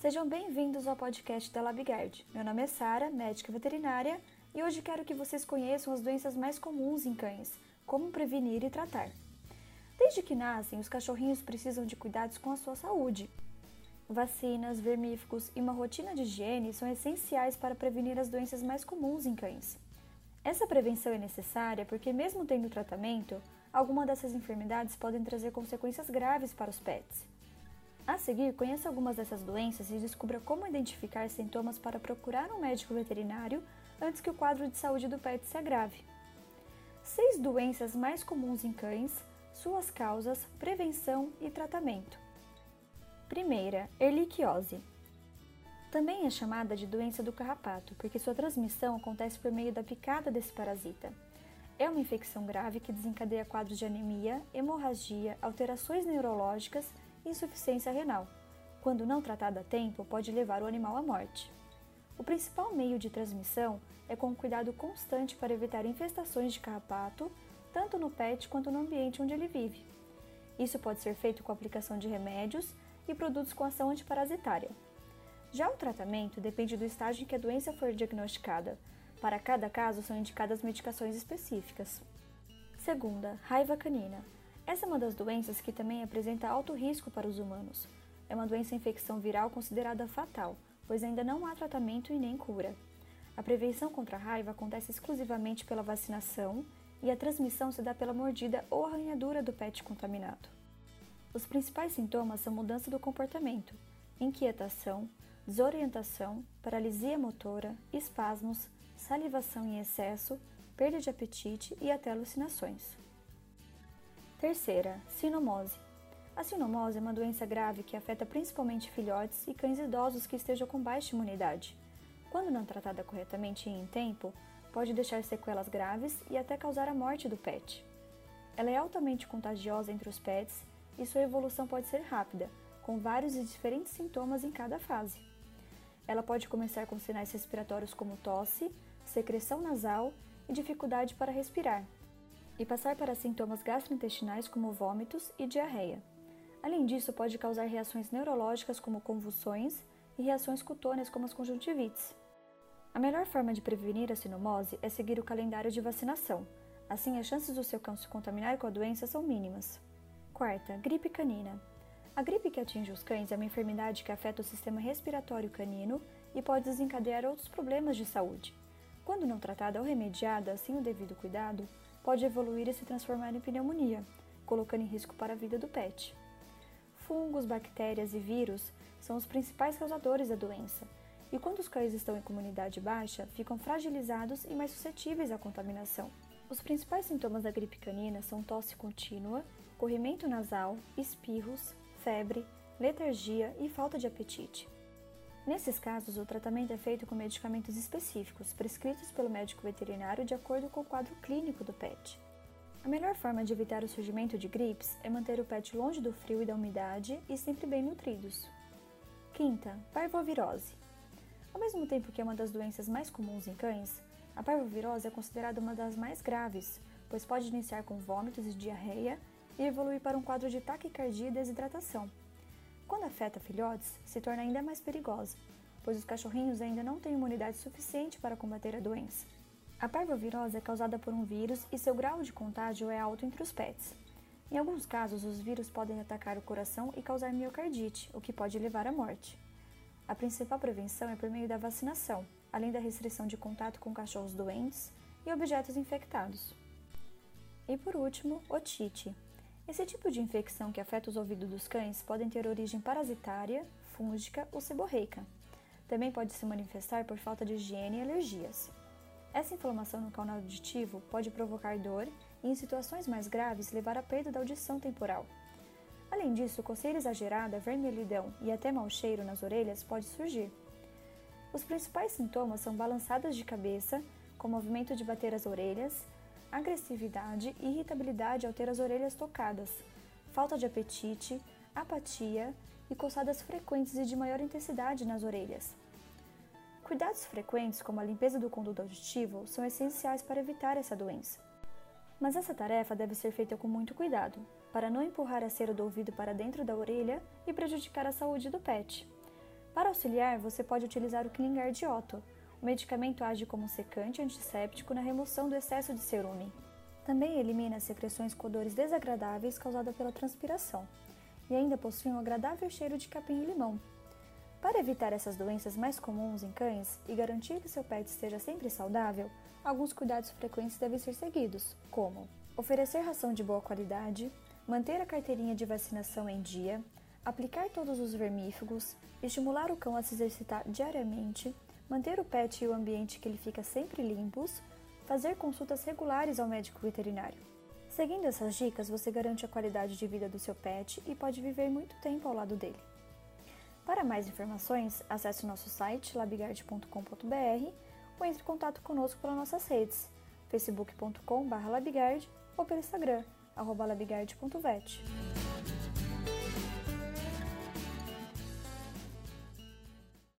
Sejam bem-vindos ao podcast da LabGuard. Meu nome é Sara, médica veterinária, e hoje quero que vocês conheçam as doenças mais comuns em cães, como prevenir e tratar. Desde que nascem, os cachorrinhos precisam de cuidados com a sua saúde. Vacinas, vermífugos e uma rotina de higiene são essenciais para prevenir as doenças mais comuns em cães. Essa prevenção é necessária porque, mesmo tendo tratamento, algumas dessas enfermidades podem trazer consequências graves para os pets. A seguir, conheça algumas dessas doenças e descubra como identificar sintomas para procurar um médico veterinário antes que o quadro de saúde do pet se agrave. Seis doenças mais comuns em cães, suas causas, prevenção e tratamento. Primeira, erliquiose. Também é chamada de doença do carrapato, porque sua transmissão acontece por meio da picada desse parasita. É uma infecção grave que desencadeia quadros de anemia, hemorragia, alterações neurológicas insuficiência renal. Quando não tratada a tempo, pode levar o animal à morte. O principal meio de transmissão é com cuidado constante para evitar infestações de carrapato, tanto no pet quanto no ambiente onde ele vive. Isso pode ser feito com a aplicação de remédios e produtos com ação antiparasitária. Já o tratamento depende do estágio em que a doença for diagnosticada. Para cada caso, são indicadas medicações específicas. Segunda, raiva canina. Essa é uma das doenças que também apresenta alto risco para os humanos. É uma doença infecção viral considerada fatal, pois ainda não há tratamento e nem cura. A prevenção contra a raiva acontece exclusivamente pela vacinação e a transmissão se dá pela mordida ou arranhadura do pet contaminado. Os principais sintomas são mudança do comportamento, inquietação, desorientação, paralisia motora, espasmos, salivação em excesso, perda de apetite e até alucinações. Terceira, sinomose. A sinomose é uma doença grave que afeta principalmente filhotes e cães idosos que estejam com baixa imunidade. Quando não tratada corretamente e em tempo, pode deixar sequelas graves e até causar a morte do pet. Ela é altamente contagiosa entre os pets e sua evolução pode ser rápida, com vários e diferentes sintomas em cada fase. Ela pode começar com sinais respiratórios como tosse, secreção nasal e dificuldade para respirar, e passar para sintomas gastrointestinais como vômitos e diarreia. Além disso, pode causar reações neurológicas como convulsões e reações cutâneas como as conjuntivites. A melhor forma de prevenir a sinomose é seguir o calendário de vacinação. Assim, as chances do seu cão se contaminar com a doença são mínimas. Quarta, gripe canina. A gripe que atinge os cães é uma enfermidade que afeta o sistema respiratório canino e pode desencadear outros problemas de saúde. Quando não tratada ou remediada sem o devido cuidado, pode evoluir e se transformar em pneumonia, colocando em risco para a vida do pet. Fungos, bactérias e vírus são os principais causadores da doença, e quando os cães estão em comunidade baixa, ficam fragilizados e mais suscetíveis à contaminação. Os principais sintomas da gripe canina são tosse contínua, corrimento nasal, espirros, febre, letargia e falta de apetite. Nesses casos, o tratamento é feito com medicamentos específicos, prescritos pelo médico veterinário de acordo com o quadro clínico do pet. A melhor forma de evitar o surgimento de gripes é manter o pet longe do frio e da umidade e sempre bem nutridos. Quinta, parvovirose. Ao mesmo tempo que é uma das doenças mais comuns em cães, a parvovirose é considerada uma das mais graves, pois pode iniciar com vômitos e diarreia e evoluir para um quadro de taquicardia e desidratação. Quando afeta filhotes, se torna ainda mais perigosa, pois os cachorrinhos ainda não têm imunidade suficiente para combater a doença. A parvovirose é causada por um vírus e seu grau de contágio é alto entre os pets. Em alguns casos, os vírus podem atacar o coração e causar miocardite, o que pode levar à morte. A principal prevenção é por meio da vacinação, além da restrição de contato com cachorros doentes e objetos infectados. E por último, otite, esse tipo de infecção que afeta os ouvidos dos cães podem ter origem parasitária, fúngica ou seborreica. Também pode se manifestar por falta de higiene e alergias. Essa inflamação no canal auditivo pode provocar dor e, em situações mais graves, levar à perda da audição temporal. Além disso, coceira exagerada, vermelhidão e até mau cheiro nas orelhas pode surgir. Os principais sintomas são balançadas de cabeça, com movimento de bater as orelhas, agressividade irritabilidade ao ter as orelhas tocadas, falta de apetite, apatia e coçadas frequentes e de maior intensidade nas orelhas. Cuidados frequentes, como a limpeza do conduto auditivo, são essenciais para evitar essa doença. Mas essa tarefa deve ser feita com muito cuidado, para não empurrar a cera do ouvido para dentro da orelha e prejudicar a saúde do pet. Para auxiliar, você pode utilizar o Klingard Otto. O medicamento age como secante antisséptico na remoção do excesso de cerume. Também elimina secreções com odores desagradáveis causadas pela transpiração. E ainda possui um agradável cheiro de capim e limão. Para evitar essas doenças mais comuns em cães e garantir que seu pet esteja sempre saudável, alguns cuidados frequentes devem ser seguidos, como oferecer ração de boa qualidade, manter a carteirinha de vacinação em dia, aplicar todos os vermífugos, estimular o cão a se exercitar diariamente, manter o pet e o ambiente que ele fica sempre limpos, fazer consultas regulares ao médico veterinário. Seguindo essas dicas, você garante a qualidade de vida do seu pet e pode viver muito tempo ao lado dele. Para mais informações, acesse nosso site labigard.com.br ou entre em contato conosco pelas nossas redes facebook.com.br ou pelo Instagram, labigard.vet.